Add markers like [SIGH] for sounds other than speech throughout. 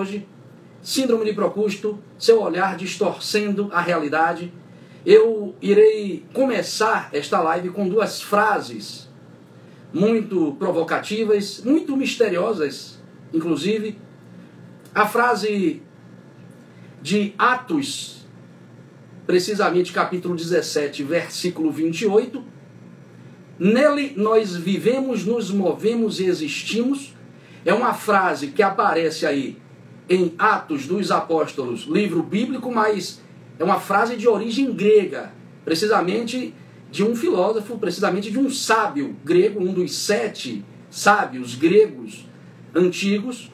hoje, Síndrome de Procusto, seu olhar distorcendo a realidade. Eu irei começar esta live com duas frases muito provocativas, muito misteriosas, inclusive. A frase de Atos, precisamente capítulo 17, versículo 28. Nele nós vivemos, nos movemos e existimos. É uma frase que aparece aí em Atos dos Apóstolos, livro bíblico, mas é uma frase de origem grega, precisamente de um filósofo, precisamente de um sábio grego, um dos sete sábios gregos antigos,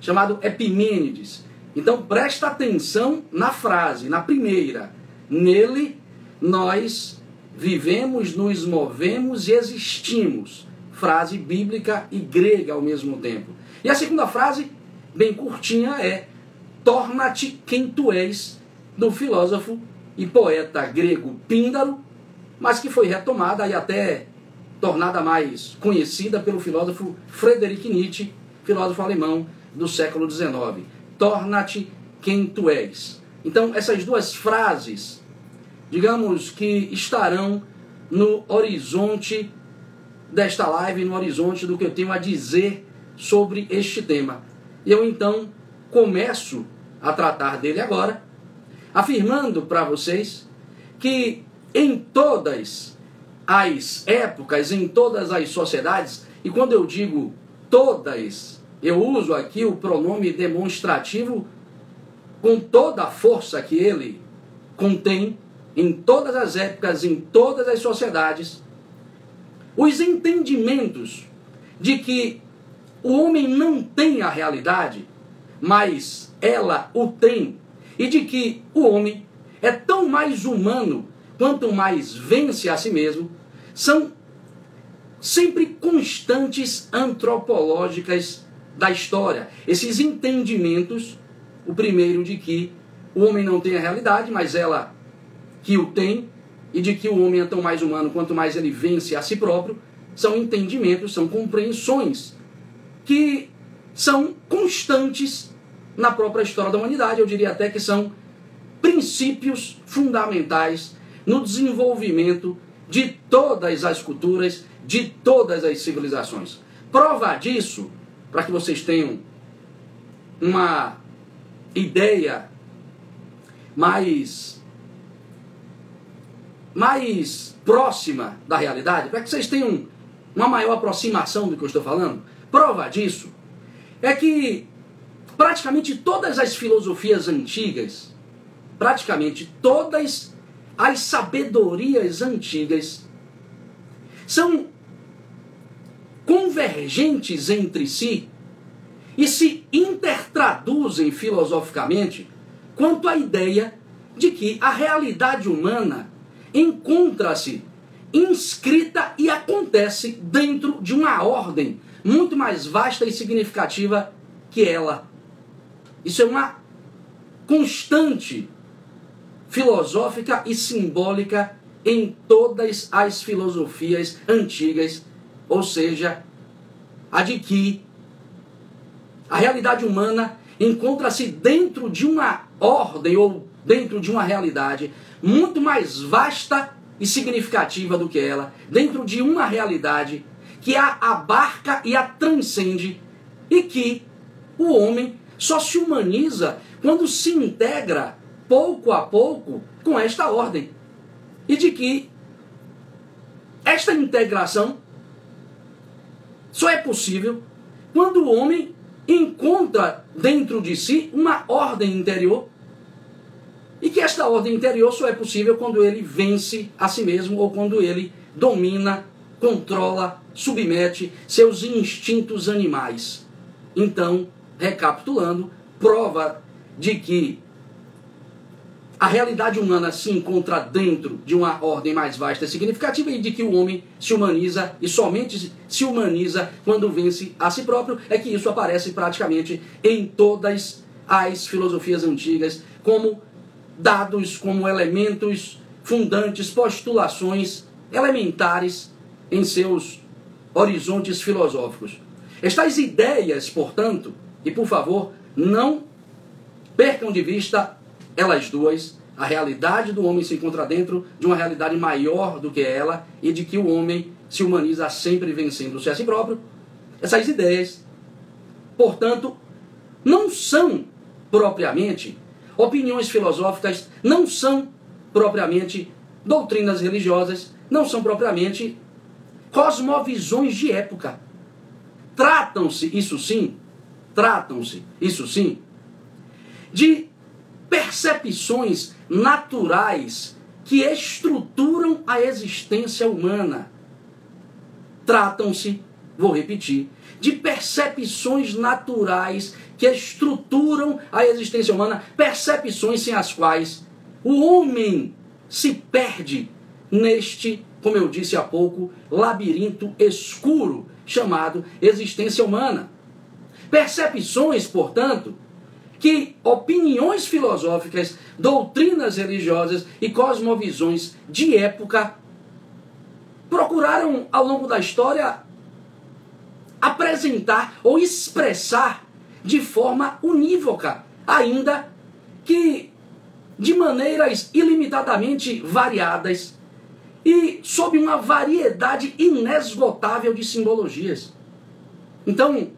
chamado Epimênides. Então presta atenção na frase, na primeira. Nele nós vivemos, nos movemos e existimos. Frase bíblica e grega ao mesmo tempo. E a segunda frase bem curtinha é: Torna-te quem tu és, do filósofo e poeta grego Píndaro, mas que foi retomada e até tornada mais conhecida pelo filósofo Friedrich Nietzsche, filósofo alemão do século XIX. Torna-te quem tu és. Então, essas duas frases, digamos que estarão no horizonte desta live, no horizonte do que eu tenho a dizer sobre este tema. E eu então começo a tratar dele agora, afirmando para vocês que em todas as épocas, em todas as sociedades, e quando eu digo todas, eu uso aqui o pronome demonstrativo com toda a força que ele contém, em todas as épocas, em todas as sociedades, os entendimentos de que o homem não tem a realidade, mas ela o tem, e de que o homem é tão mais humano quanto mais vence a si mesmo, são sempre constantes antropológicas da história. Esses entendimentos, o primeiro de que o homem não tem a realidade, mas ela que o tem, e de que o homem é tão mais humano quanto mais ele vence a si próprio, são entendimentos, são compreensões que são constantes na própria história da humanidade. Eu diria até que são princípios fundamentais no desenvolvimento de todas as culturas, de todas as civilizações. Prova disso, para que vocês tenham uma ideia mais mais próxima da realidade, para que vocês tenham uma maior aproximação do que eu estou falando, Prova disso é que praticamente todas as filosofias antigas, praticamente todas as sabedorias antigas, são convergentes entre si e se intertraduzem filosoficamente quanto à ideia de que a realidade humana encontra-se inscrita e acontece dentro de uma ordem muito mais vasta e significativa que ela. Isso é uma constante filosófica e simbólica em todas as filosofias antigas, ou seja, a de que a realidade humana encontra-se dentro de uma ordem ou dentro de uma realidade muito mais vasta e significativa do que ela, dentro de uma realidade que a abarca e a transcende e que o homem só se humaniza quando se integra pouco a pouco com esta ordem. E de que esta integração só é possível quando o homem encontra dentro de si uma ordem interior e que esta ordem interior só é possível quando ele vence a si mesmo ou quando ele domina controla, submete seus instintos animais. Então, recapitulando, prova de que a realidade humana se encontra dentro de uma ordem mais vasta e significativa e de que o homem se humaniza e somente se humaniza quando vence a si próprio, é que isso aparece praticamente em todas as filosofias antigas como dados, como elementos fundantes, postulações elementares em seus horizontes filosóficos. Estas ideias, portanto, e por favor, não percam de vista elas duas. A realidade do homem se encontra dentro de uma realidade maior do que ela e de que o homem se humaniza sempre vencendo-se a si próprio. Essas ideias, portanto, não são propriamente opiniões filosóficas, não são propriamente doutrinas religiosas, não são propriamente cosmovisões de época. Tratam-se, isso sim, tratam-se, isso sim, de percepções naturais que estruturam a existência humana. Tratam-se, vou repetir, de percepções naturais que estruturam a existência humana, percepções sem as quais o homem se perde neste, como eu disse há pouco, labirinto escuro chamado existência humana. Percepções, portanto, que opiniões filosóficas, doutrinas religiosas e cosmovisões de época procuraram ao longo da história apresentar ou expressar de forma unívoca, ainda que de maneiras ilimitadamente variadas e sob uma variedade inesgotável de simbologias. Então,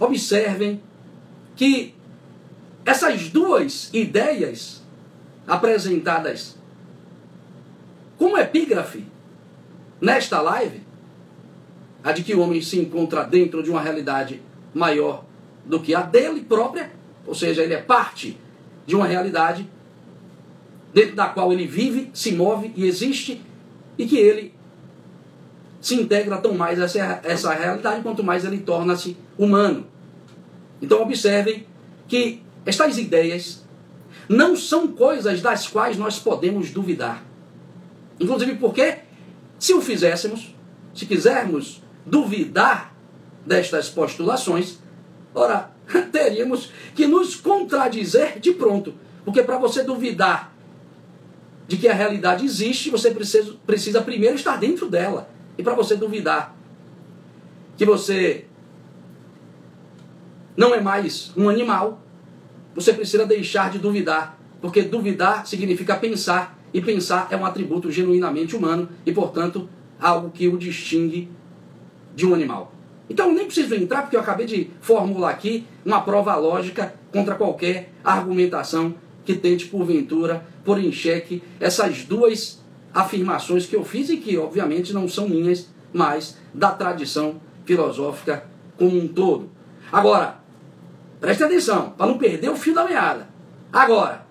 observem que essas duas ideias apresentadas como epígrafe nesta live, a de que o homem se encontra dentro de uma realidade maior do que a dele própria, ou seja, ele é parte de uma realidade dentro da qual ele vive, se move e existe, e que ele se integra tão mais a essa, essa realidade quanto mais ele torna-se humano. Então observem que estas ideias não são coisas das quais nós podemos duvidar. Inclusive porque, se o fizéssemos, se quisermos duvidar destas postulações, ora, [LAUGHS] teríamos que nos contradizer de pronto. Porque para você duvidar de que a realidade existe, você precisa, precisa primeiro estar dentro dela. E para você duvidar que você não é mais um animal, você precisa deixar de duvidar. Porque duvidar significa pensar, e pensar é um atributo genuinamente humano e, portanto, algo que o distingue de um animal. Então nem preciso entrar, porque eu acabei de formular aqui uma prova lógica contra qualquer argumentação que tente, porventura, pôr em xeque essas duas afirmações que eu fiz e que, obviamente, não são minhas, mas da tradição filosófica como um todo. Agora, preste atenção, para não perder o fio da meada. Agora,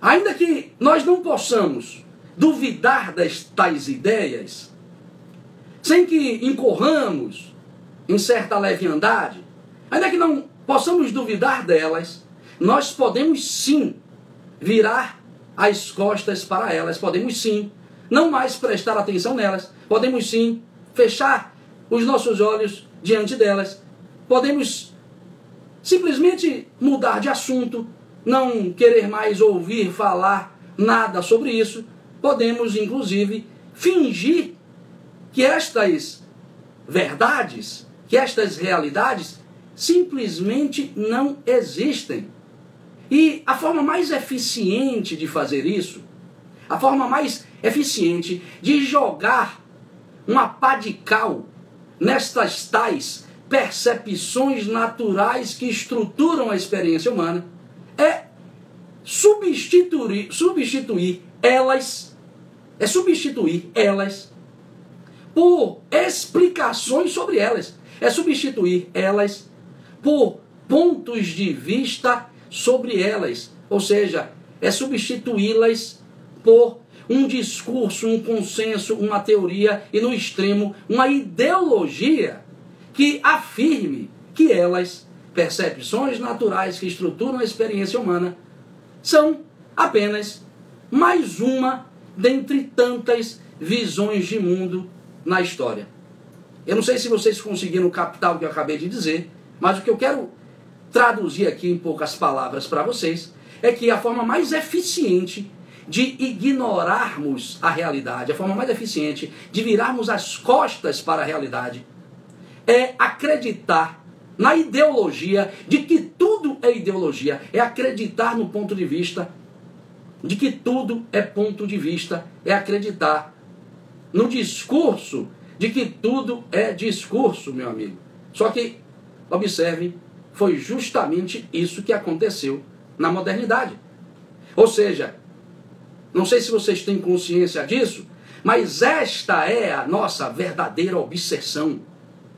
ainda que nós não possamos duvidar das tais ideias, sem que incorramos em certa leviandade, ainda que não possamos duvidar delas, nós podemos sim virar as costas para elas, podemos sim não mais prestar atenção nelas, podemos sim fechar os nossos olhos diante delas, podemos simplesmente mudar de assunto, não querer mais ouvir falar nada sobre isso, podemos inclusive fingir que estas verdades, que estas realidades simplesmente não existem. E a forma mais eficiente de fazer isso, a forma mais eficiente de jogar uma pá de cal nestas tais percepções naturais que estruturam a experiência humana, é substituir, substituir elas, é substituir elas por explicações sobre elas, é substituir elas por pontos de vista sobre elas, ou seja, é substituí-las por um discurso, um consenso, uma teoria e, no extremo, uma ideologia que afirme que elas, percepções naturais que estruturam a experiência humana, são apenas mais uma dentre tantas visões de mundo na história. Eu não sei se vocês conseguiram captar o que eu acabei de dizer, mas o que eu quero traduzir aqui em poucas palavras para vocês, é que a forma mais eficiente de ignorarmos a realidade, a forma mais eficiente de virarmos as costas para a realidade, é acreditar na ideologia de que tudo é ideologia, é acreditar no ponto de vista de que tudo é ponto de vista, é acreditar no discurso de que tudo é discurso, meu amigo. Só que, observe, foi justamente isso que aconteceu na modernidade. Ou seja, não sei se vocês têm consciência disso, mas esta é a nossa verdadeira obsessão.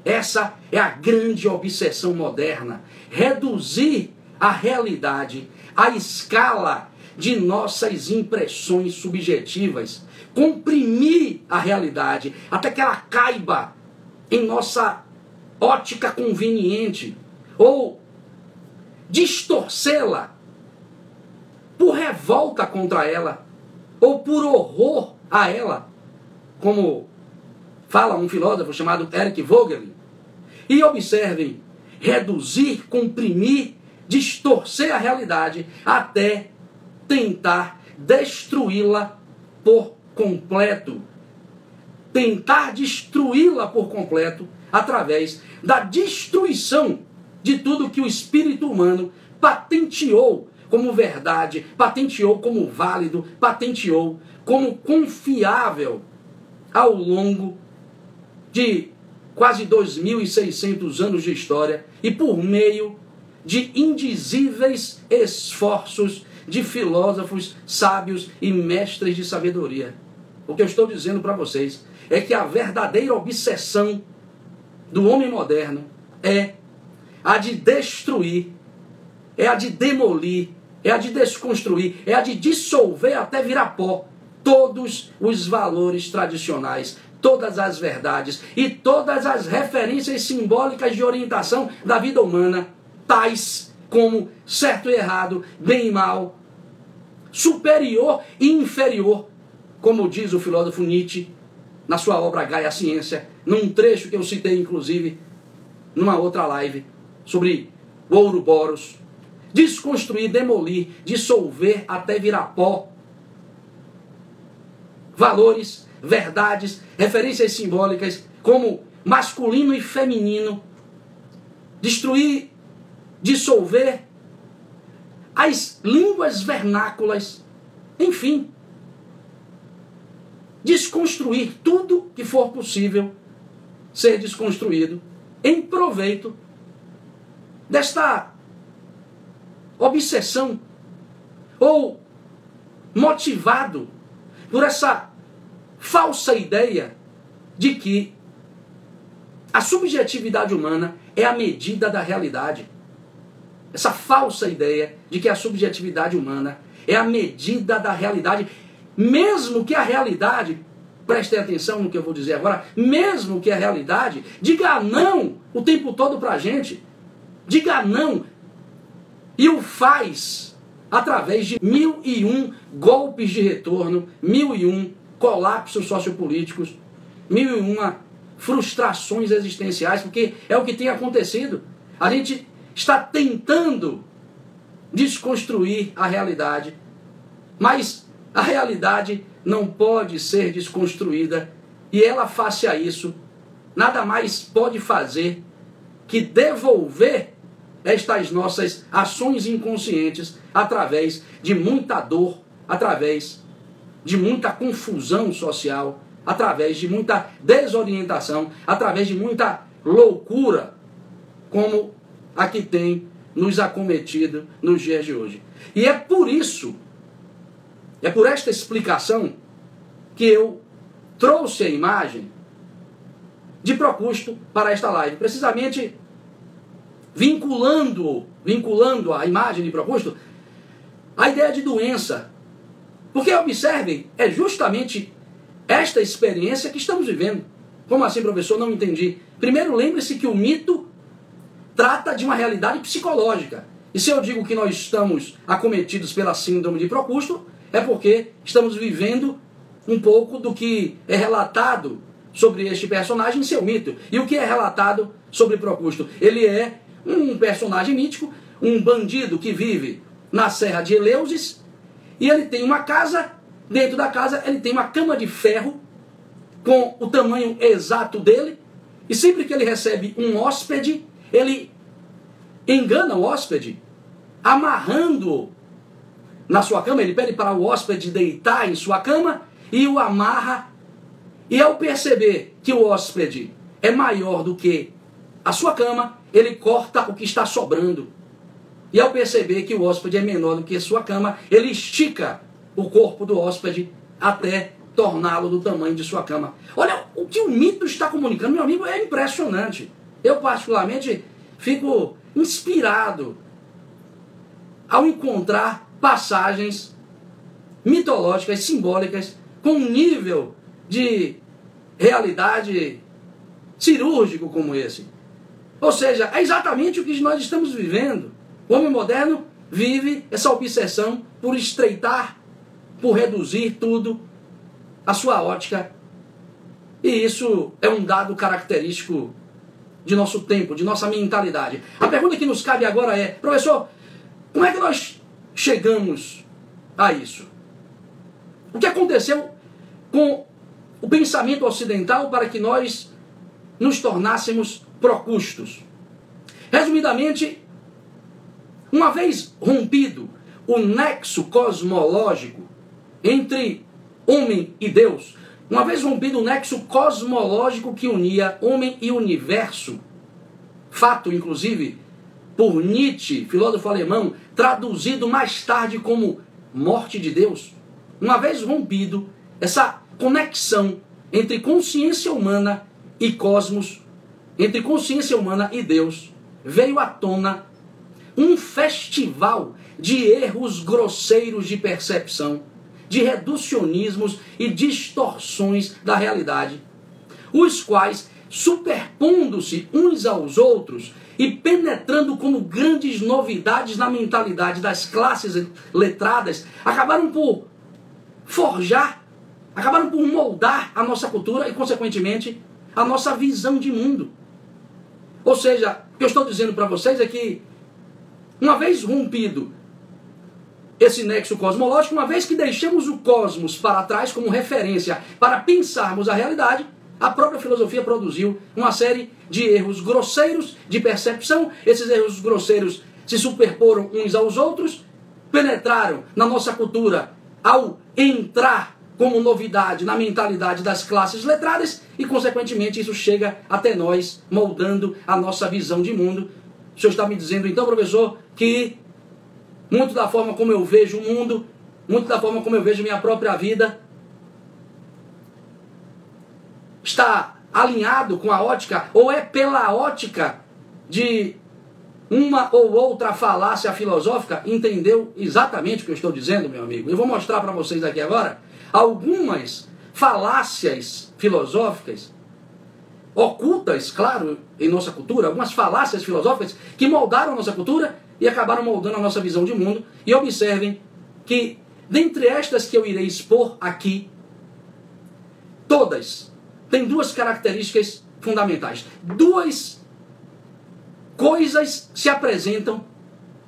Essa é a grande obsessão moderna. Reduzir a realidade à escala de nossas impressões subjetivas. Comprimir a realidade até que ela caiba em nossa ótica conveniente. Ou distorcê-la por revolta contra ela ou por horror a ela, como fala um filósofo chamado Eric Vogelin. E observem, reduzir, comprimir, distorcer a realidade até tentar destruí-la por completo. Tentar destruí-la por completo através da destruição de tudo que o espírito humano patenteou como verdade, patenteou como válido, patenteou como confiável ao longo de quase 2.600 anos de história e por meio de indizíveis esforços de filósofos sábios e mestres de sabedoria. O que eu estou dizendo para vocês é que a verdadeira obsessão do homem moderno é a de destruir, é a de demolir, é a de desconstruir, é a de dissolver até virar pó todos os valores tradicionais, todas as verdades e todas as referências simbólicas de orientação da vida humana, tais como certo e errado, bem e mal, superior e inferior, como diz o filósofo Nietzsche na sua obra Gaia Ciência, num trecho que eu citei inclusive numa outra live sobre o Ouroboros, desconstruir, demolir, dissolver até virar pó. Valores, verdades, referências simbólicas como masculino e feminino, destruir, dissolver as línguas vernáculas, enfim, desconstruir tudo que for possível ser desconstruído em proveito desta obsessão ou motivado por essa falsa ideia de que a subjetividade humana é a medida da realidade. Essa falsa ideia de que a subjetividade humana é a medida da realidade, mesmo que a realidade, prestem atenção no que eu vou dizer agora, mesmo que a realidade diga não o tempo todo para a gente, diga não e o faz através de mil e um golpes de retorno, mil e um colapsos sociopolíticos, mil e uma frustrações existenciais, porque é o que tem acontecido. A gente está tentando desconstruir a realidade, mas a realidade não pode ser desconstruída e ela, face a isso, nada mais pode fazer que devolver estas nossas ações inconscientes através de muita dor, através de muita confusão social, através de muita desorientação, através de muita loucura, como a que tem nos acometido nos dias de hoje. E é por isso, é por esta explicação, que eu trouxe a imagem de Procusto para esta live. Precisamente vinculando, vinculando a imagem de Procusto a ideia de doença. Porque observem, é justamente esta experiência que estamos vivendo. Como assim, professor? Não entendi. Primeiro, lembre-se que o mito trata de uma realidade psicológica. E se eu digo que nós estamos acometidos pela síndrome de Procusto, é porque estamos vivendo um pouco do que é relatado sobre este personagem em seu mito. E o que é relatado sobre Procusto? Ele é um personagem mítico, um bandido que vive na Serra de Eleusis, e ele tem uma casa, dentro da casa ele tem uma cama de ferro com o tamanho exato dele, e sempre que ele recebe um hóspede, ele engana o hóspede, amarrando-o na sua cama. Ele pede para o hóspede deitar em sua cama e o amarra. E ao perceber que o hóspede é maior do que a sua cama, ele corta o que está sobrando. E ao perceber que o hóspede é menor do que sua cama, ele estica o corpo do hóspede até torná-lo do tamanho de sua cama. Olha, o que o mito está comunicando, meu amigo, é impressionante. Eu, particularmente, fico inspirado ao encontrar passagens mitológicas, simbólicas, com um nível de realidade cirúrgico como esse. Ou seja, é exatamente o que nós estamos vivendo. O homem moderno vive essa obsessão por estreitar, por reduzir tudo a sua ótica. E isso é um dado característico de nosso tempo, de nossa mentalidade. A pergunta que nos cabe agora é, professor, como é que nós chegamos a isso? O que aconteceu com o pensamento ocidental para que nós nos tornássemos procustos? Resumidamente, uma vez rompido o nexo cosmológico entre homem e Deus, uma vez rompido o nexo cosmológico que unia homem e universo, fato inclusive por Nietzsche, filósofo alemão, traduzido mais tarde como morte de Deus, uma vez rompido essa conexão entre consciência humana e cosmos, entre consciência humana e Deus, veio à tona um festival de erros grosseiros de percepção de reducionismos e distorções da realidade, os quais, superpondo-se uns aos outros e penetrando como grandes novidades na mentalidade das classes letradas, acabaram por forjar, acabaram por moldar a nossa cultura e, consequentemente, a nossa visão de mundo. Ou seja, o que eu estou dizendo para vocês é que, uma vez rompido esse nexo cosmológico, uma vez que deixamos o cosmos para trás como referência para pensarmos a realidade, a própria filosofia produziu uma série de erros grosseiros de percepção. Esses erros grosseiros se superporam uns aos outros, penetraram na nossa cultura ao entrar como novidade na mentalidade das classes letradas e, consequentemente, isso chega até nós, moldando a nossa visão de mundo. O senhor está me dizendo, então, professor, que muito da forma como eu vejo o mundo, muito da forma como eu vejo minha própria vida, está alinhado com a ótica, ou é pela ótica de uma ou outra falácia filosófica, entendeu exatamente o que eu estou dizendo, meu amigo? Eu vou mostrar para vocês aqui agora algumas falácias filosóficas, ocultas, claro, em nossa cultura, algumas falácias filosóficas que moldaram nossa cultura e acabaram moldando a nossa visão de mundo. E observem que, dentre estas que eu irei expor aqui, todas têm duas características fundamentais. Duas coisas se apresentam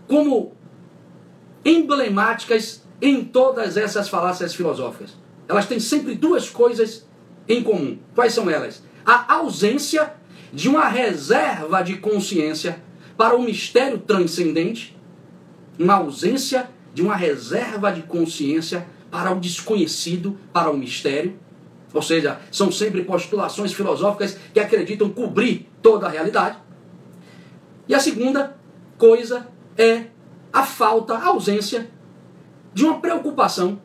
como emblemáticas em todas essas falácias filosóficas. Elas têm sempre duas coisas em comum. Quais são elas? A ausência de uma reserva de consciência para o mistério transcendente, uma ausência de uma reserva de consciência para o desconhecido, para o mistério. Ou seja, são sempre postulações filosóficas que acreditam cobrir toda a realidade. E a segunda coisa é a falta, a ausência de uma preocupação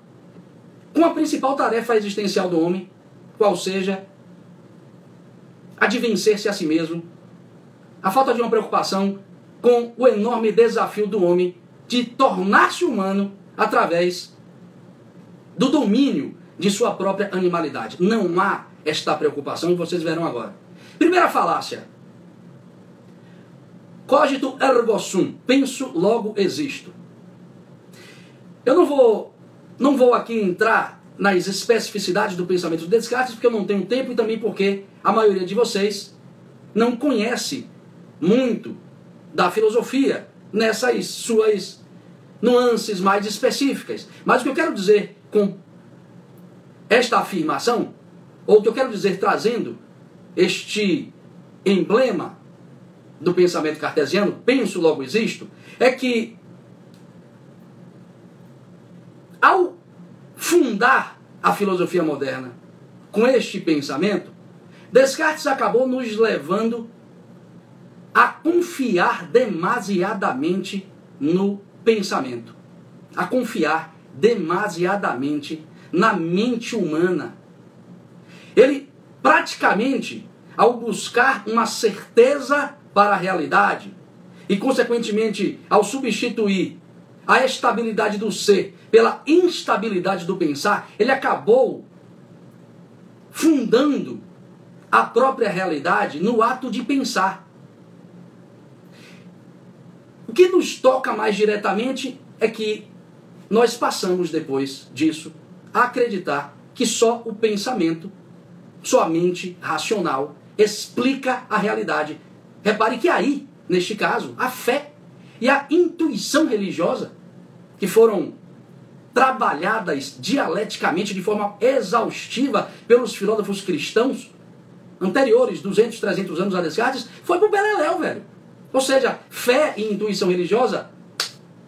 com a principal tarefa existencial do homem, qual seja a de vencer-se a si mesmo a falta de uma preocupação com o enorme desafio do homem de tornar-se humano através do domínio de sua própria animalidade. Não há esta preocupação e vocês verão agora. Primeira falácia. Cogito ergo sum. Penso, logo existo. Eu não vou, não vou aqui entrar nas especificidades do pensamento de Descartes, porque eu não tenho tempo e também porque a maioria de vocês não conhece muito da filosofia nessas suas nuances mais específicas. Mas o que eu quero dizer com esta afirmação, ou o que eu quero dizer trazendo este emblema do pensamento cartesiano, penso logo existo, é que ao fundar a filosofia moderna com este pensamento, Descartes acabou nos levando a confiar demasiadamente no pensamento, a confiar demasiadamente na mente humana. Ele praticamente, ao buscar uma certeza para a realidade e, consequentemente, ao substituir a estabilidade do ser pela instabilidade do pensar, ele acabou fundando a própria realidade no ato de pensar. O que nos toca mais diretamente é que nós passamos depois disso a acreditar que só o pensamento, só a mente racional explica a realidade. Repare que aí, neste caso, a fé e a intuição religiosa, que foram trabalhadas dialeticamente de forma exaustiva pelos filósofos cristãos anteriores, 200, 300 anos a Descartes, foi pro Beleléu, velho. Ou seja, fé e intuição religiosa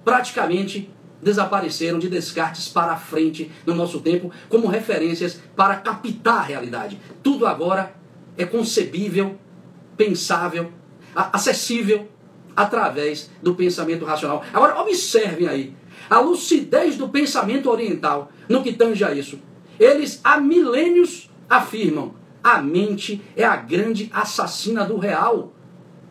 praticamente desapareceram de Descartes para frente no nosso tempo como referências para captar a realidade. Tudo agora é concebível, pensável, acessível através do pensamento racional. Agora, observem aí a lucidez do pensamento oriental no que tange a isso. Eles há milênios afirmam: a mente é a grande assassina do real.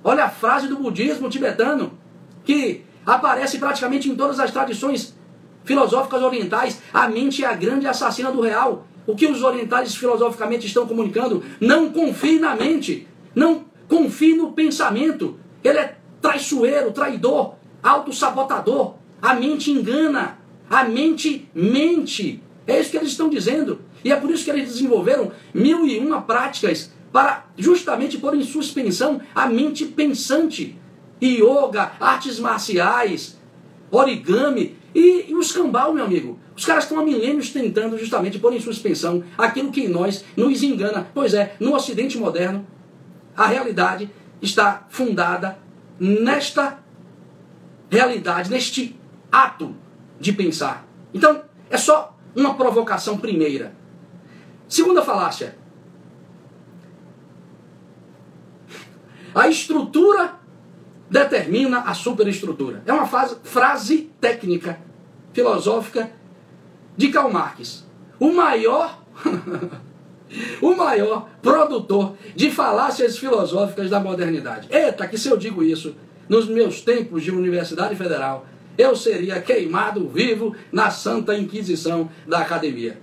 Olha a frase do budismo tibetano, que aparece praticamente em todas as tradições filosóficas orientais. A mente é a grande assassina do real. O que os orientais filosoficamente estão comunicando? Não confie na mente. Não confie no pensamento. Ele é traiçoeiro, traidor, autossabotador. A mente engana. A mente mente. É isso que eles estão dizendo. E é por isso que eles desenvolveram mil e uma práticas para justamente pôr em suspensão a mente pensante. Yoga, artes marciais, origami e, e os cambal, meu amigo. Os caras estão há milênios tentando justamente pôr em suspensão aquilo que em nós nos engana. Pois é, no Ocidente moderno, a realidade está fundada nesta realidade, neste ato de pensar. Então, é só uma provocação primeira. Segunda falácia. A estrutura determina a superestrutura. É uma fase, frase técnica, filosófica de Karl Marx. O maior, [LAUGHS] o maior produtor de falácias filosóficas da modernidade. Eita, que se eu digo isso nos meus tempos de Universidade Federal, eu seria queimado vivo na Santa Inquisição da academia.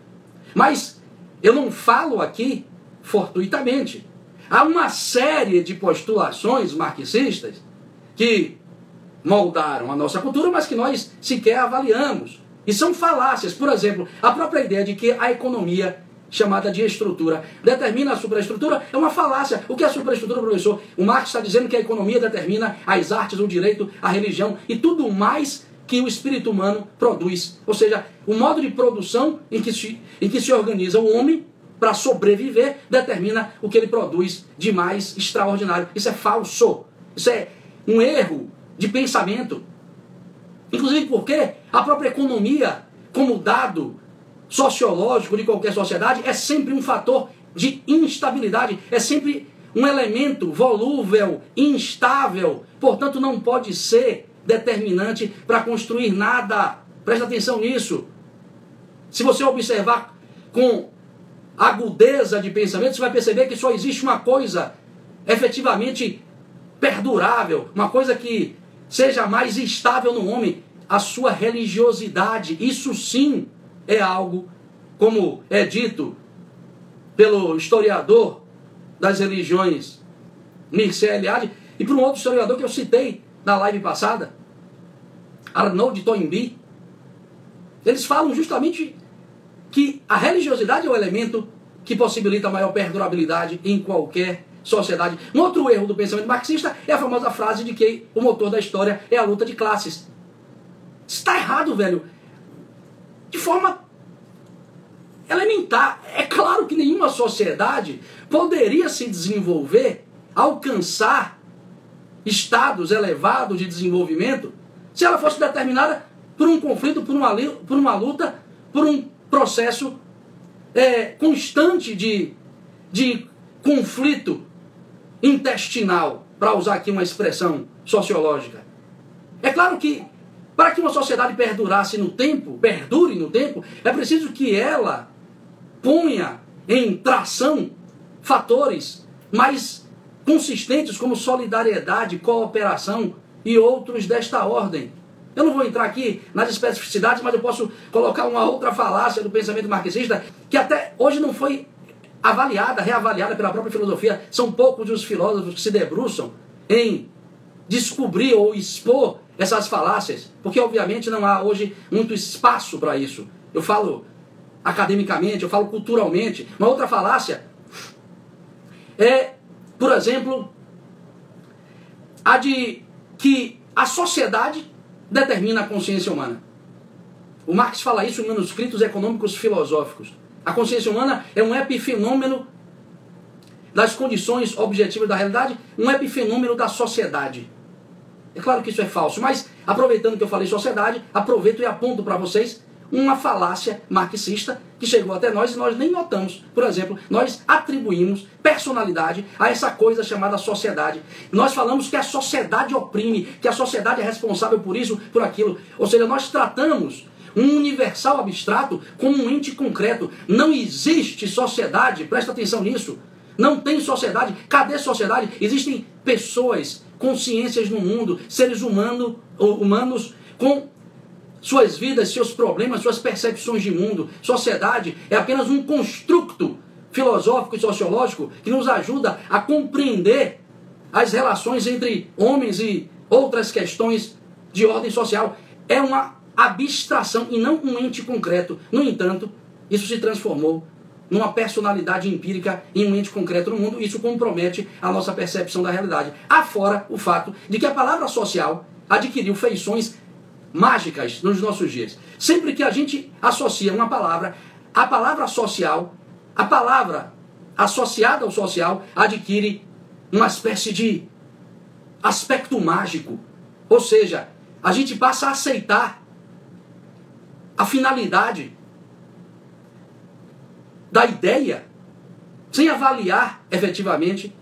Mas eu não falo aqui fortuitamente. Há uma série de postulações marxistas que moldaram a nossa cultura, mas que nós sequer avaliamos. E são falácias. Por exemplo, a própria ideia de que a economia chamada de estrutura determina a superestrutura é uma falácia. O que é superestrutura, professor? O Marx está dizendo que a economia determina as artes, o direito, a religião e tudo mais que o espírito humano produz. Ou seja, o modo de produção em que se, em que se organiza o homem para sobreviver, determina o que ele produz de mais extraordinário. Isso é falso. Isso é um erro de pensamento. Inclusive porque a própria economia, como dado sociológico de qualquer sociedade, é sempre um fator de instabilidade, é sempre um elemento volúvel, instável, portanto não pode ser determinante para construir nada. Presta atenção nisso. Se você observar com agudeza de pensamento, você vai perceber que só existe uma coisa efetivamente perdurável, uma coisa que seja mais estável no homem, a sua religiosidade. Isso sim é algo, como é dito pelo historiador das religiões Mircea Eliade e por um outro historiador que eu citei na live passada, Arnold Toynbee. Eles falam justamente que a religiosidade é o elemento que possibilita maior perdurabilidade em qualquer sociedade. Um outro erro do pensamento marxista é a famosa frase de que o motor da história é a luta de classes. Está errado, velho. De forma elementar. É claro que nenhuma sociedade poderia se desenvolver, alcançar estados elevados de desenvolvimento se ela fosse determinada por um conflito, por uma, por uma luta, por um processo é, constante de, de conflito intestinal, para usar aqui uma expressão sociológica. É claro que para que uma sociedade perdurasse no tempo, perdure no tempo, é preciso que ela ponha em tração fatores mais consistentes como solidariedade, cooperação e outros desta ordem. Eu não vou entrar aqui nas especificidades, mas eu posso colocar uma outra falácia do pensamento marxista que até hoje não foi avaliada, reavaliada pela própria filosofia. São poucos os filósofos que se debruçam em descobrir ou expor essas falácias, porque obviamente não há hoje muito espaço para isso. Eu falo academicamente, eu falo culturalmente. Uma outra falácia é, por exemplo, a de que a sociedade determina a consciência humana. O Marx fala isso em manuscritos econômicos filosóficos. A consciência humana é um epifenômeno das condições objetivas da realidade, um epifenômeno da sociedade. É claro que isso é falso, mas aproveitando que eu falei sociedade, aproveito e aponto para vocês uma falácia marxista que chegou até nós e nós nem notamos. Por exemplo, nós atribuímos personalidade a essa coisa chamada sociedade. Nós falamos que a sociedade oprime, que a sociedade é responsável por isso, por aquilo. Ou seja, nós tratamos um universal abstrato como um ente concreto. Não existe sociedade, presta atenção nisso. Não tem sociedade. Cadê sociedade? Existem pessoas, consciências no mundo, seres humano, humanos com suas vidas, seus problemas, suas percepções de mundo. Sociedade é apenas um construto filosófico e sociológico que nos ajuda a compreender as relações entre homens e outras questões de ordem social. É uma abstração e não um ente concreto. No entanto, isso se transformou numa personalidade empírica em um ente concreto no mundo. Isso compromete a nossa percepção da realidade. Afora o fato de que a palavra social adquiriu feições mágicas nos nossos dias. Sempre que a gente associa uma palavra, a palavra social, a palavra associada ao social adquire uma espécie de aspecto mágico. Ou seja, a gente passa a aceitar a finalidade da ideia sem avaliar efetivamente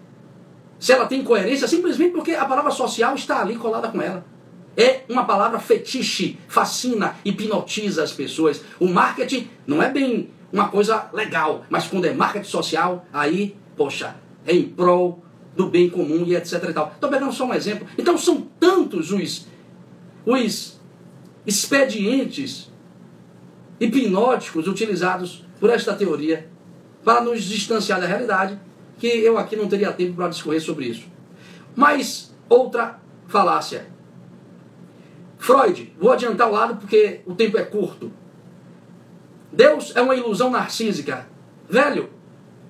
se ela tem coerência, simplesmente porque a palavra social está ali colada com ela. É uma palavra fetiche, fascina, hipnotiza as pessoas. O marketing não é bem uma coisa legal, mas quando é marketing social, aí, poxa, é em prol do bem comum e etc e tal. Estou pegando só um exemplo. Então são tantos os, os expedientes hipnóticos utilizados por esta teoria para nos distanciar da realidade que eu aqui não teria tempo para discorrer sobre isso. Mas outra falácia Freud, vou adiantar o lado porque o tempo é curto. Deus é uma ilusão narcísica. Velho,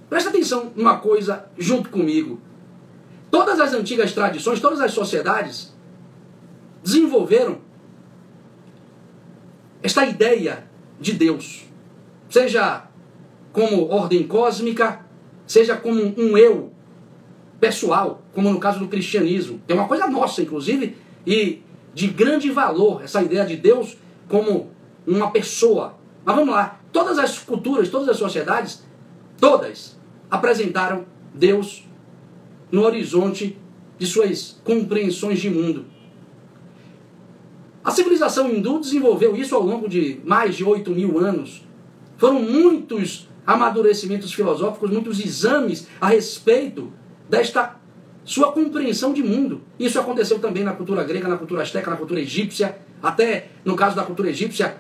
presta atenção numa coisa junto comigo. Todas as antigas tradições, todas as sociedades desenvolveram esta ideia de Deus. Seja como ordem cósmica, seja como um eu pessoal, como no caso do cristianismo. É uma coisa nossa, inclusive, e de grande valor essa ideia de Deus como uma pessoa. Mas vamos lá, todas as culturas, todas as sociedades, todas apresentaram Deus no horizonte de suas compreensões de mundo. A civilização hindu desenvolveu isso ao longo de mais de 8 mil anos. Foram muitos amadurecimentos filosóficos, muitos exames a respeito desta sua compreensão de mundo. Isso aconteceu também na cultura grega, na cultura asteca, na cultura egípcia, até no caso da cultura egípcia,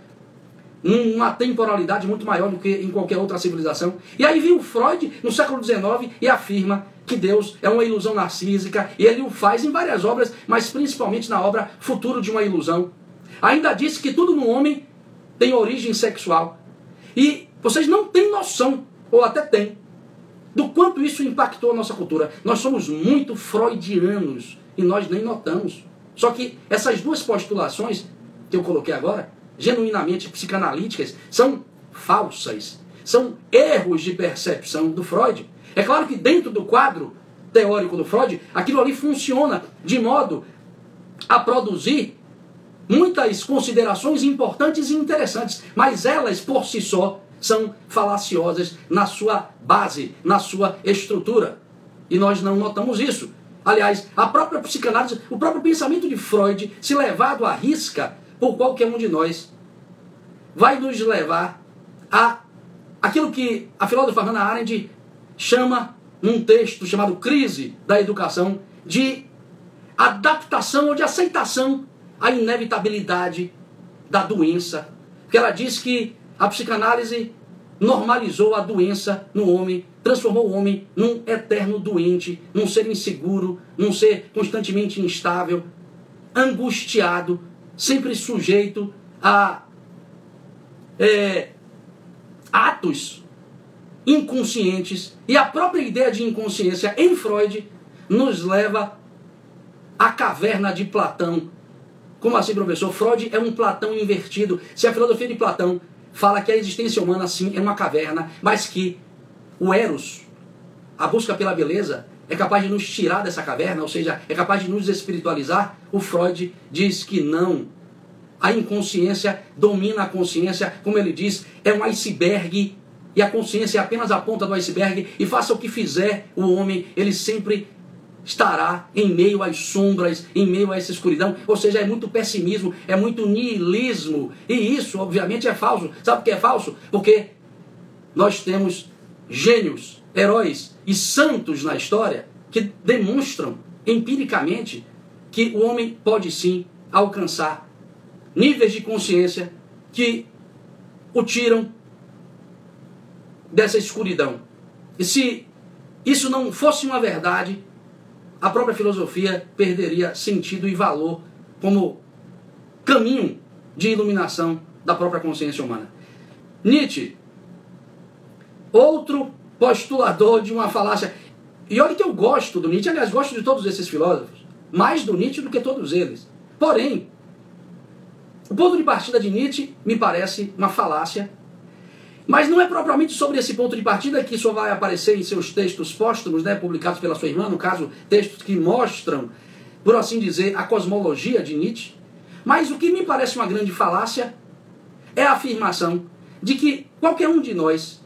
numa temporalidade muito maior do que em qualquer outra civilização. E aí viu Freud no século XIX e afirma que Deus é uma ilusão narcísica, e ele o faz em várias obras, mas principalmente na obra Futuro de uma Ilusão. Ainda disse que tudo no homem tem origem sexual. E vocês não têm noção, ou até têm, do quanto isso impactou a nossa cultura. Nós somos muito freudianos e nós nem notamos. Só que essas duas postulações que eu coloquei agora, genuinamente psicanalíticas, são falsas. São erros de percepção do Freud. É claro que dentro do quadro teórico do Freud, aquilo ali funciona de modo a produzir muitas considerações importantes e interessantes, mas elas por si só são falaciosas na sua base, na sua estrutura. E nós não notamos isso. Aliás, a própria psicanálise, o próprio pensamento de Freud, se levado à risca por qualquer um de nós, vai nos levar a aquilo que a filósofa Hannah Arendt chama, num texto chamado Crise da Educação, de adaptação ou de aceitação à inevitabilidade da doença. Porque ela diz que a psicanálise normalizou a doença no homem, transformou o homem num eterno doente, num ser inseguro, num ser constantemente instável, angustiado, sempre sujeito a é, atos inconscientes. E a própria ideia de inconsciência em Freud nos leva à caverna de Platão. Como assim, professor? Freud é um Platão invertido. Se a filosofia de Platão fala que a existência humana, sim, é uma caverna, mas que o Eros, a busca pela beleza, é capaz de nos tirar dessa caverna, ou seja, é capaz de nos espiritualizar, o Freud diz que não. A inconsciência domina a consciência, como ele diz, é um iceberg e a consciência é apenas a ponta do iceberg, e faça o que fizer o homem, ele sempre estará em meio às sombras, em meio a essa escuridão. Ou seja, é muito pessimismo, é muito niilismo. E isso, obviamente, é falso. Sabe por que é falso? Porque nós temos gênios, heróis e santos na história que demonstram empiricamente que o homem pode sim alcançar níveis de consciência que o tiram dessa escuridão. E se isso não fosse uma verdade, a própria filosofia perderia sentido e valor como caminho de iluminação da própria consciência humana. Nietzsche, outro postulador de uma falácia. E olha que eu gosto do Nietzsche, aliás, gosto de todos esses filósofos, mais do Nietzsche do que todos eles. Porém, o ponto de partida de Nietzsche me parece uma falácia mas não é propriamente sobre esse ponto de partida que isso vai aparecer em seus textos póstumos, né, publicados pela sua irmã, no caso, textos que mostram, por assim dizer, a cosmologia de Nietzsche. Mas o que me parece uma grande falácia é a afirmação de que qualquer um de nós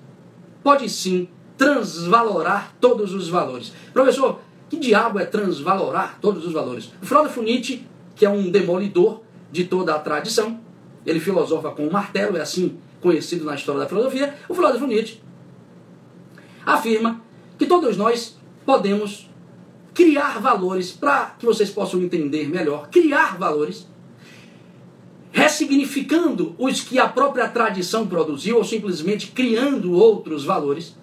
pode sim transvalorar todos os valores. Professor, que diabo é transvalorar todos os valores? O filósofo Nietzsche, que é um demolidor de toda a tradição, ele filosofa com o martelo, é assim conhecido na história da filosofia, o filósofo Nietzsche afirma que todos nós podemos criar valores, para que vocês possam entender melhor, criar valores, ressignificando os que a própria tradição produziu, ou simplesmente criando outros valores.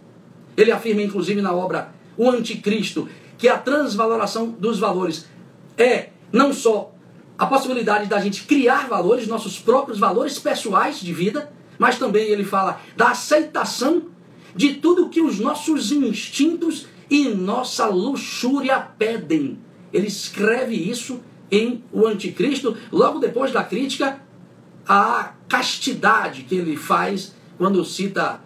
Ele afirma, inclusive, na obra O Anticristo, que a transvaloração dos valores é não só a possibilidade da gente criar valores, nossos próprios valores pessoais de vida, mas também ele fala da aceitação de tudo que os nossos instintos e nossa luxúria pedem. Ele escreve isso em O Anticristo, logo depois da crítica à castidade que ele faz quando cita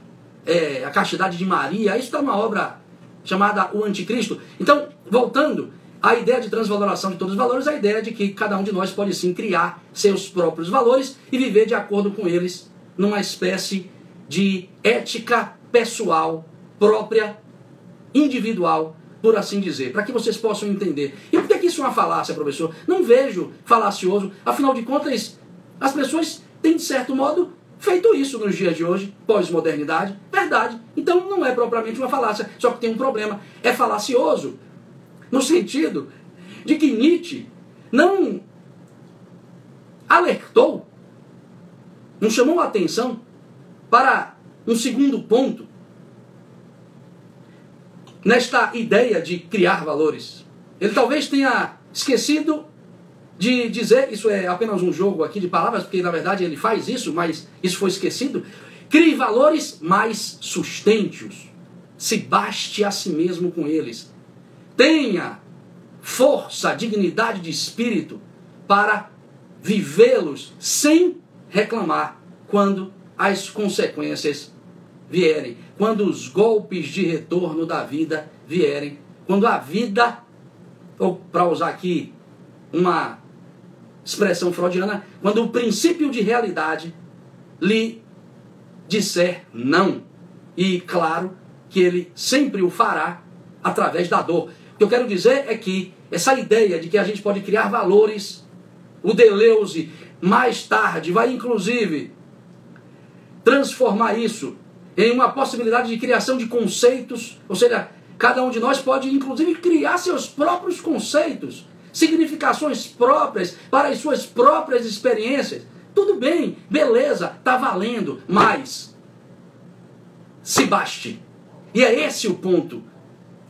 é, a castidade de Maria. Isso está numa obra chamada O Anticristo. Então, voltando, a ideia de transvaloração de todos os valores, a ideia de que cada um de nós pode sim criar seus próprios valores e viver de acordo com eles numa espécie de ética pessoal própria, individual, por assim dizer, para que vocês possam entender. E por que isso é uma falácia, professor? Não vejo falacioso, afinal de contas, as pessoas têm, de certo modo, feito isso nos dias de hoje, pós-modernidade, verdade. Então não é propriamente uma falácia, só que tem um problema. É falacioso no sentido de que Nietzsche não alertou nos chamou a atenção para um segundo ponto nesta ideia de criar valores. Ele talvez tenha esquecido de dizer, isso é apenas um jogo aqui de palavras, porque na verdade ele faz isso, mas isso foi esquecido. Crie valores mais sustentes. Se baste a si mesmo com eles. Tenha força, dignidade de espírito para vivê-los sem reclamar quando as consequências vierem, quando os golpes de retorno da vida vierem quando a vida, ou para usar aqui uma expressão freudiana, quando o princípio de realidade lhe disser não. E claro que ele sempre o fará através da dor. O que eu quero dizer é que essa ideia de que a gente pode criar valores, o Deleuze mais tarde vai inclusive transformar isso em uma possibilidade de criação de conceitos, ou seja, cada um de nós pode inclusive criar seus próprios conceitos, significações próprias para as suas próprias experiências. Tudo bem, beleza, tá valendo, mas se baste. E é esse o ponto.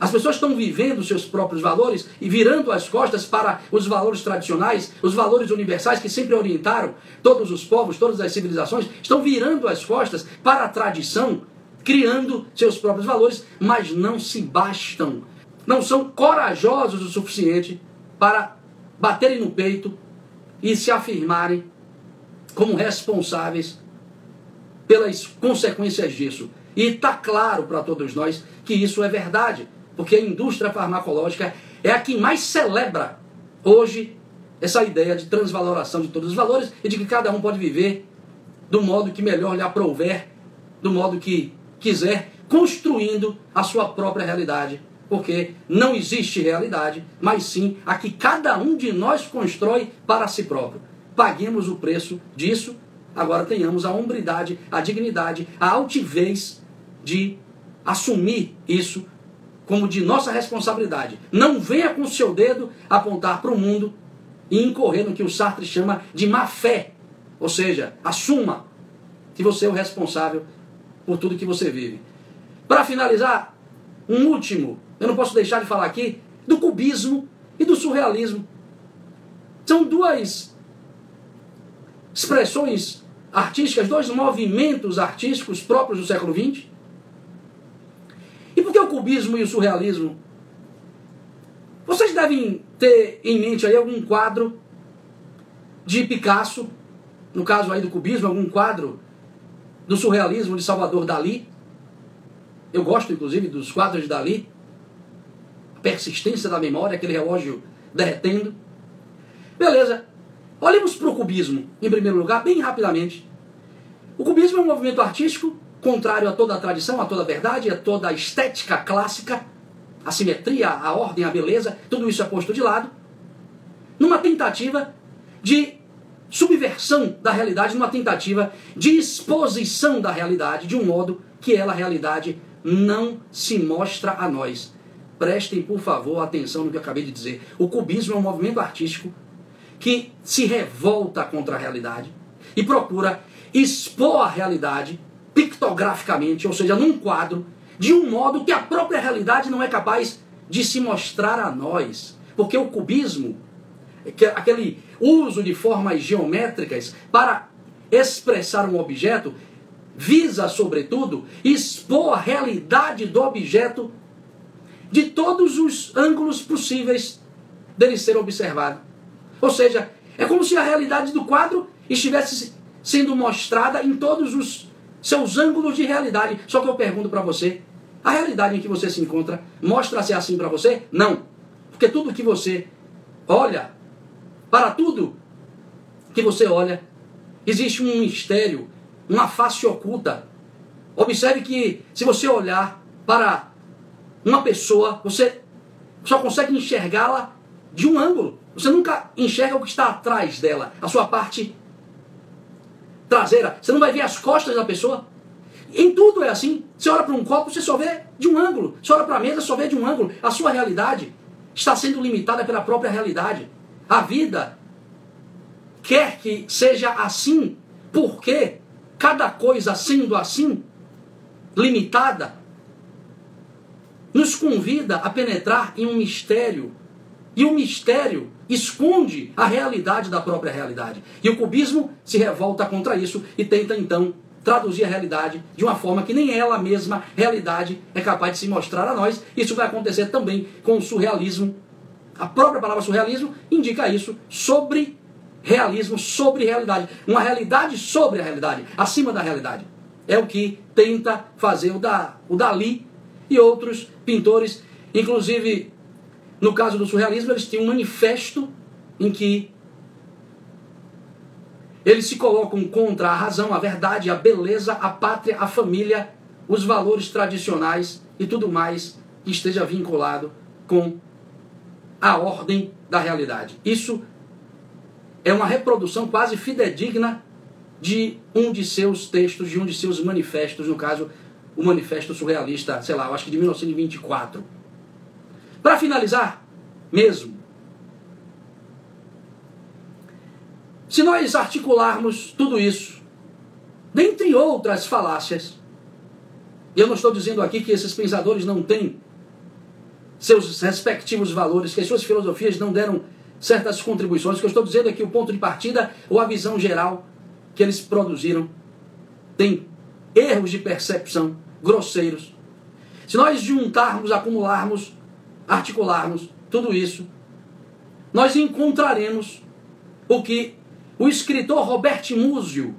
As pessoas estão vivendo seus próprios valores e virando as costas para os valores tradicionais, os valores universais que sempre orientaram todos os povos, todas as civilizações, estão virando as costas para a tradição, criando seus próprios valores, mas não se bastam, não são corajosos o suficiente para baterem no peito e se afirmarem como responsáveis pelas consequências disso. E está claro para todos nós que isso é verdade, porque a indústria farmacológica é a que mais celebra hoje essa ideia de transvaloração de todos os valores e de que cada um pode viver do modo que melhor lhe aprouver, do modo que quiser, construindo a sua própria realidade. Porque não existe realidade, mas sim a que cada um de nós constrói para si próprio paguemos o preço disso, agora tenhamos a hombridade, a dignidade, a altivez de assumir isso como de nossa responsabilidade. Não venha com o seu dedo apontar para o mundo e incorrer no que o Sartre chama de má fé. Ou seja, assuma que você é o responsável por tudo que você vive. Para finalizar, um último, eu não posso deixar de falar aqui do cubismo e do surrealismo. São duas expressões artísticas, dois movimentos artísticos próprios do século XX. E por que o cubismo e o surrealismo? Vocês devem ter em mente aí algum quadro de Picasso, no caso aí do cubismo, algum quadro do surrealismo de Salvador Dali. Eu gosto, inclusive, dos quadros de Dali. A persistência da memória, aquele relógio derretendo. Beleza. Olhemos para o cubismo, em primeiro lugar, bem rapidamente. O cubismo é um movimento artístico contrário a toda a tradição, a toda a verdade, a toda a estética clássica, a simetria, a ordem, a beleza, tudo isso é posto de lado, numa tentativa de subversão da realidade, numa tentativa de exposição da realidade de um modo que ela, a realidade, não se mostra a nós. Prestem, por favor, atenção no que eu acabei de dizer. O cubismo é um movimento artístico que se revolta contra a realidade e procura expor a realidade pictograficamente, ou seja, num quadro, de um modo que a própria realidade não é capaz de se mostrar a nós. Porque o cubismo, aquele uso de formas geométricas para expressar um objeto, visa, sobretudo, expor a realidade do objeto de todos os ângulos possíveis dele ser observado. Ou seja, é como se a realidade do quadro estivesse sendo mostrada em todos os seus ângulos de realidade. Só que eu pergunto para você, a realidade em que você se encontra mostra-se assim para você? Não. Porque tudo que você olha, para tudo que você olha, existe um mistério, uma face oculta. Observe que se você olhar para uma pessoa, você só consegue enxergá-la de um ângulo. Você nunca enxerga o que está atrás dela, a sua parte traseira. Você não vai ver as costas da pessoa. Em tudo é assim. Você olha para um copo, você só vê de um ângulo. Você olha para a mesa, só vê de um ângulo. A sua realidade está sendo limitada pela própria realidade. A vida quer que seja assim, porque cada coisa sendo assim, limitada, nos convida a penetrar em um mistério. E o mistério esconde a realidade da própria realidade. E o cubismo se revolta contra isso e tenta então traduzir a realidade de uma forma que nem ela mesma, realidade, é capaz de se mostrar a nós. Isso vai acontecer também com o surrealismo. A própria palavra surrealismo indica isso sobre realismo, sobre realidade. Uma realidade sobre a realidade, acima da realidade. É o que tenta fazer o, da, o Dali e outros pintores Inclusive, no caso do surrealismo, eles têm um manifesto em que eles se colocam contra a razão, a verdade, a beleza, a pátria, a família, os valores tradicionais e tudo mais que esteja vinculado com a ordem da realidade. Isso é uma reprodução quase fidedigna de um de seus textos, de um de seus manifestos, no caso, o Manifesto Surrealista, sei lá, eu acho que de 1924. Para finalizar, mesmo, se nós articularmos tudo isso, dentre outras falácias, eu não estou dizendo aqui que esses pensadores não têm seus respectivos valores, que as suas filosofias não deram certas contribuições, o que eu estou dizendo é que o ponto de partida ou a visão geral que eles produziram tem erros de percepção grosseiros. Se nós juntarmos, acumularmos, articularmos tudo isso, nós encontraremos o que o escritor Robert Musil,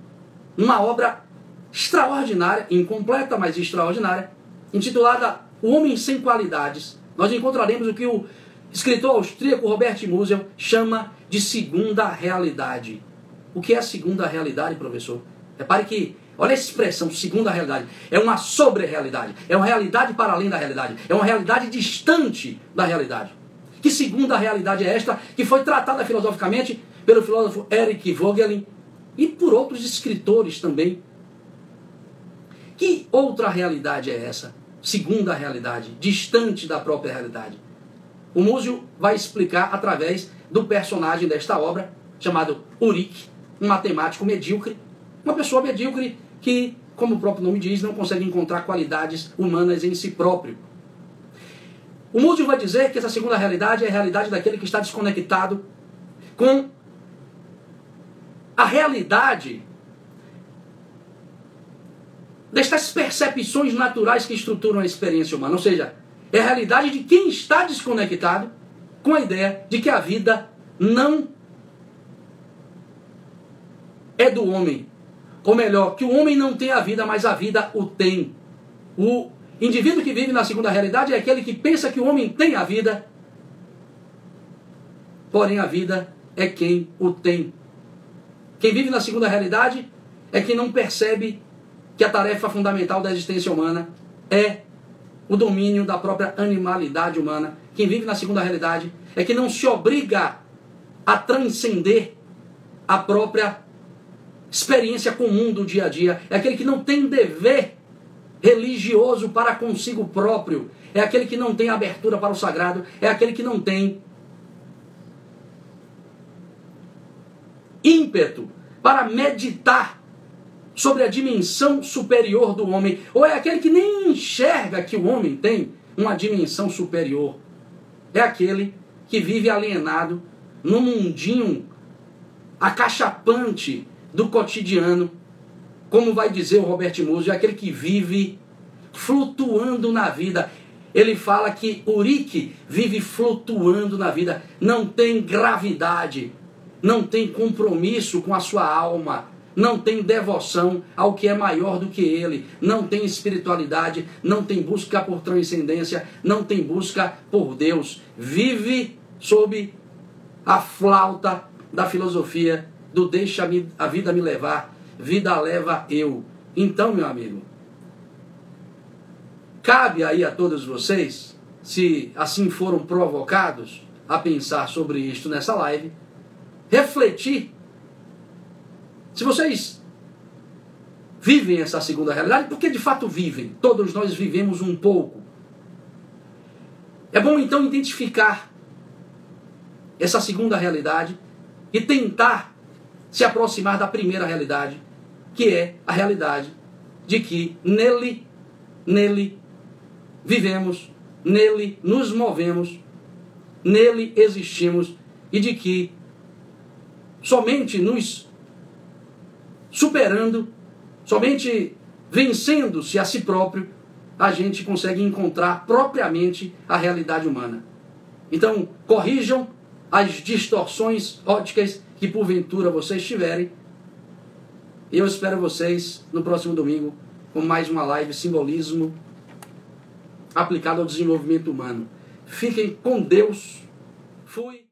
numa obra extraordinária, incompleta, mas extraordinária, intitulada O Homem Sem Qualidades, nós encontraremos o que o escritor austríaco Robert Musil chama de segunda realidade. O que é a segunda realidade, professor? Repare que, olha a expressão, segunda realidade. É uma sobre-realidade. É uma realidade para além da realidade. É uma realidade distante da realidade. Que segunda realidade é esta que foi tratada filosoficamente pelo filósofo Eric Vogelin e por outros escritores também? Que outra realidade é essa? Segunda realidade, distante da própria realidade. O Múzio vai explicar através do personagem desta obra, chamado Uric, um matemático medíocre, uma pessoa medíocre que, como o próprio nome diz, não consegue encontrar qualidades humanas em si próprio. O Múzio vai dizer que essa segunda realidade é a realidade daquele que está desconectado com a realidade destas percepções naturais que estruturam a experiência humana. Ou seja, é a realidade de quem está desconectado com a ideia de que a vida não é do homem. Ou melhor, que o homem não tem a vida, mas a vida o tem. O indivíduo que vive na segunda realidade é aquele que pensa que o homem tem a vida, porém a vida é quem o tem. Quem vive na segunda realidade é quem não percebe que a tarefa fundamental da existência humana é o domínio da própria animalidade humana. Quem vive na segunda realidade é que não se obriga a transcender a própria experiência comum do dia a dia, é aquele que não tem dever religioso para consigo próprio, é aquele que não tem abertura para o sagrado, é aquele que não tem ímpeto para meditar sobre a dimensão superior do homem, ou é aquele que nem enxerga que o homem tem uma dimensão superior. É aquele que vive alienado no mundinho acachapante do cotidiano, como vai dizer o Robert Musil, é aquele que vive flutuando na vida. Ele fala que Urique vive flutuando na vida, não tem gravidade, não tem compromisso com a sua alma, não tem devoção ao que é maior do que ele, não tem espiritualidade, não tem busca por transcendência, não tem busca por Deus. Vive sob a flauta da filosofia do deixa a vida me levar, vida leva eu. Então, meu amigo, cabe aí a todos vocês, se assim foram provocados a pensar sobre isto nessa live, refletir se vocês vivem essa segunda realidade, porque de fato vivem, todos nós vivemos um pouco. É bom então identificar essa segunda realidade e tentar se aproximar da primeira realidade, que é a realidade de que nele, nele vivemos, nele nos movemos, nele existimos e de que somente nos superando, somente vencendo-se a si próprio, a gente consegue encontrar propriamente a realidade humana. Então, corrijam as distorções óticas que porventura vocês tiverem. E eu espero vocês no próximo domingo com mais uma live simbolismo aplicado ao desenvolvimento humano. Fiquem com Deus. Fui.